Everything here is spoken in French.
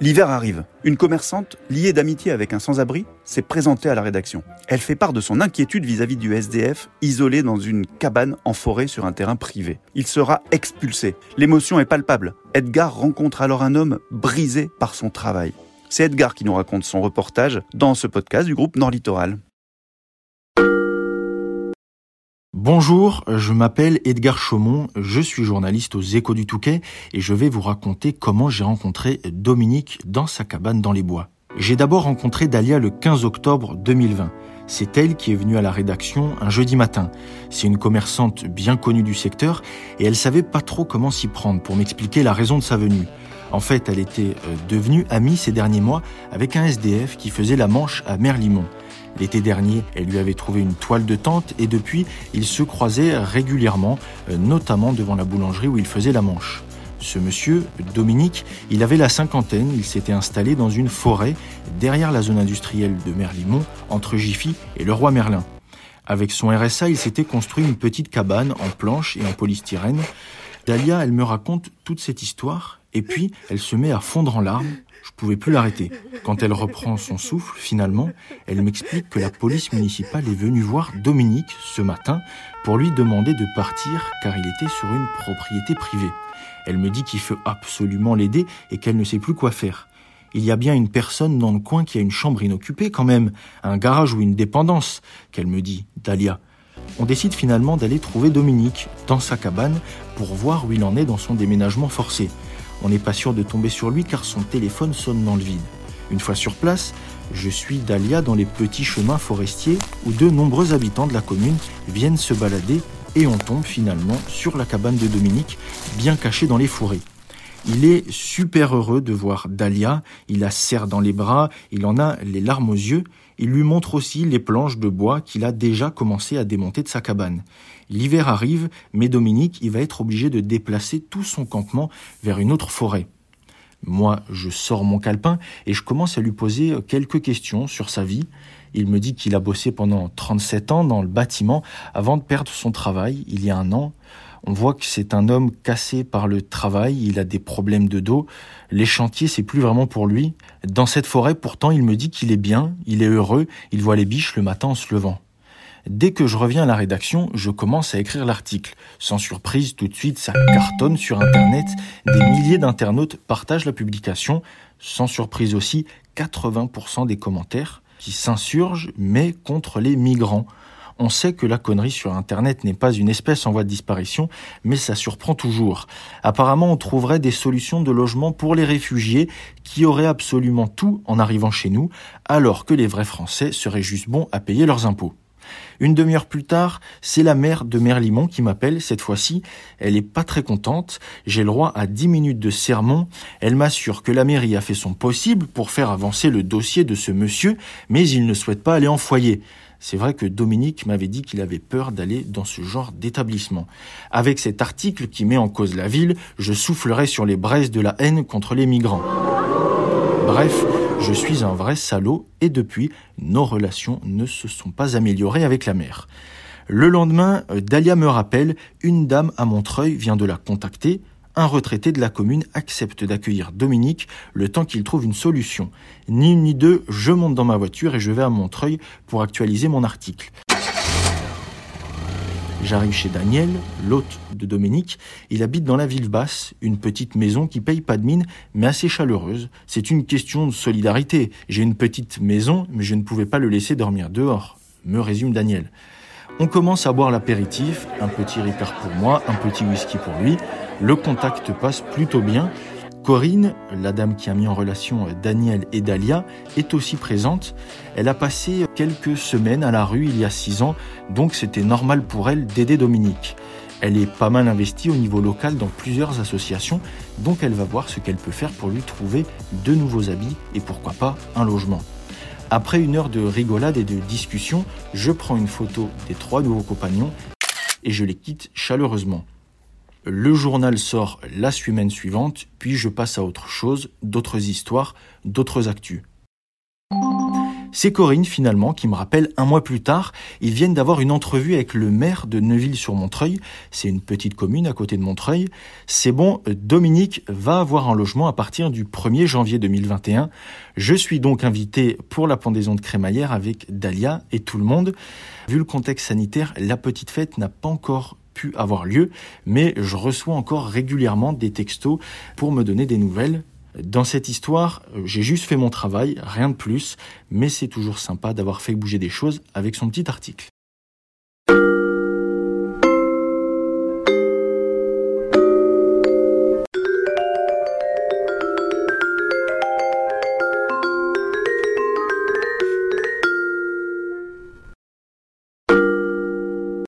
L'hiver arrive. Une commerçante, liée d'amitié avec un sans-abri, s'est présentée à la rédaction. Elle fait part de son inquiétude vis-à-vis du SDF, isolé dans une cabane en forêt sur un terrain privé. Il sera expulsé. L'émotion est palpable. Edgar rencontre alors un homme brisé par son travail. C'est Edgar qui nous raconte son reportage dans ce podcast du groupe Nord Littoral. Bonjour, je m'appelle Edgar Chaumont, je suis journaliste aux Échos du Touquet et je vais vous raconter comment j'ai rencontré Dominique dans sa cabane dans les bois. J'ai d'abord rencontré Dalia le 15 octobre 2020. C'est elle qui est venue à la rédaction un jeudi matin. C'est une commerçante bien connue du secteur et elle savait pas trop comment s'y prendre pour m'expliquer la raison de sa venue. En fait, elle était euh, devenue amie ces derniers mois avec un SDF qui faisait la manche à Merlimont. L'été dernier, elle lui avait trouvé une toile de tente et depuis, ils se croisaient régulièrement, euh, notamment devant la boulangerie où il faisait la manche. Ce monsieur, Dominique, il avait la cinquantaine, il s'était installé dans une forêt derrière la zone industrielle de Merlimont, entre Jiffy et le roi Merlin. Avec son RSA, il s'était construit une petite cabane en planche et en polystyrène. Dalia, elle me raconte toute cette histoire, et puis elle se met à fondre en larmes je pouvais plus l'arrêter. Quand elle reprend son souffle, finalement, elle m'explique que la police municipale est venue voir Dominique ce matin pour lui demander de partir car il était sur une propriété privée. Elle me dit qu'il faut absolument l'aider et qu'elle ne sait plus quoi faire. Il y a bien une personne dans le coin qui a une chambre inoccupée quand même, un garage ou une dépendance, qu'elle me dit, Dalia. On décide finalement d'aller trouver Dominique dans sa cabane pour voir où il en est dans son déménagement forcé. On n'est pas sûr de tomber sur lui car son téléphone sonne dans le vide. Une fois sur place, je suis Dalia dans les petits chemins forestiers où de nombreux habitants de la commune viennent se balader et on tombe finalement sur la cabane de Dominique, bien cachée dans les fourrés. Il est super heureux de voir Dalia, il la serre dans les bras, il en a les larmes aux yeux, il lui montre aussi les planches de bois qu'il a déjà commencé à démonter de sa cabane. L'hiver arrive, mais Dominique, il va être obligé de déplacer tout son campement vers une autre forêt. Moi, je sors mon calepin et je commence à lui poser quelques questions sur sa vie. Il me dit qu'il a bossé pendant 37 ans dans le bâtiment avant de perdre son travail il y a un an. On voit que c'est un homme cassé par le travail, il a des problèmes de dos, les chantiers c'est plus vraiment pour lui. Dans cette forêt pourtant il me dit qu'il est bien, il est heureux, il voit les biches le matin en se levant. Dès que je reviens à la rédaction, je commence à écrire l'article. Sans surprise, tout de suite, ça cartonne sur Internet. Des milliers d'internautes partagent la publication. Sans surprise aussi, 80% des commentaires qui s'insurgent, mais contre les migrants. On sait que la connerie sur Internet n'est pas une espèce en voie de disparition, mais ça surprend toujours. Apparemment, on trouverait des solutions de logement pour les réfugiés qui auraient absolument tout en arrivant chez nous, alors que les vrais Français seraient juste bons à payer leurs impôts. Une demi-heure plus tard, c'est la mère de Merlimont qui m'appelle. Cette fois-ci, elle est pas très contente. J'ai le droit à dix minutes de sermon. Elle m'assure que la mairie a fait son possible pour faire avancer le dossier de ce monsieur, mais il ne souhaite pas aller en foyer. C'est vrai que Dominique m'avait dit qu'il avait peur d'aller dans ce genre d'établissement. Avec cet article qui met en cause la ville, je soufflerai sur les braises de la haine contre les migrants. Bref, je suis un vrai salaud et depuis, nos relations ne se sont pas améliorées avec la mère. Le lendemain, Dalia me rappelle, une dame à Montreuil vient de la contacter un retraité de la commune accepte d'accueillir Dominique le temps qu'il trouve une solution. Ni une ni deux, je monte dans ma voiture et je vais à Montreuil pour actualiser mon article. J'arrive chez Daniel, l'hôte de Dominique. Il habite dans la ville basse, une petite maison qui paye pas de mine, mais assez chaleureuse. C'est une question de solidarité. J'ai une petite maison, mais je ne pouvais pas le laisser dormir dehors, me résume Daniel. On commence à boire l'apéritif, un petit ricard pour moi, un petit whisky pour lui. Le contact passe plutôt bien. Corinne, la dame qui a mis en relation Daniel et Dalia, est aussi présente. Elle a passé quelques semaines à la rue il y a six ans, donc c'était normal pour elle d'aider Dominique. Elle est pas mal investie au niveau local dans plusieurs associations, donc elle va voir ce qu'elle peut faire pour lui trouver de nouveaux habits et pourquoi pas un logement. Après une heure de rigolade et de discussion, je prends une photo des trois nouveaux compagnons et je les quitte chaleureusement. Le journal sort la semaine suivante, puis je passe à autre chose, d'autres histoires, d'autres actus. C'est Corinne finalement qui me rappelle un mois plus tard, ils viennent d'avoir une entrevue avec le maire de Neuville-sur-Montreuil, c'est une petite commune à côté de Montreuil. C'est bon, Dominique va avoir un logement à partir du 1er janvier 2021. Je suis donc invité pour la pendaison de crémaillère avec Dalia et tout le monde. Vu le contexte sanitaire, la petite fête n'a pas encore pu avoir lieu, mais je reçois encore régulièrement des textos pour me donner des nouvelles. Dans cette histoire, j'ai juste fait mon travail, rien de plus, mais c'est toujours sympa d'avoir fait bouger des choses avec son petit article.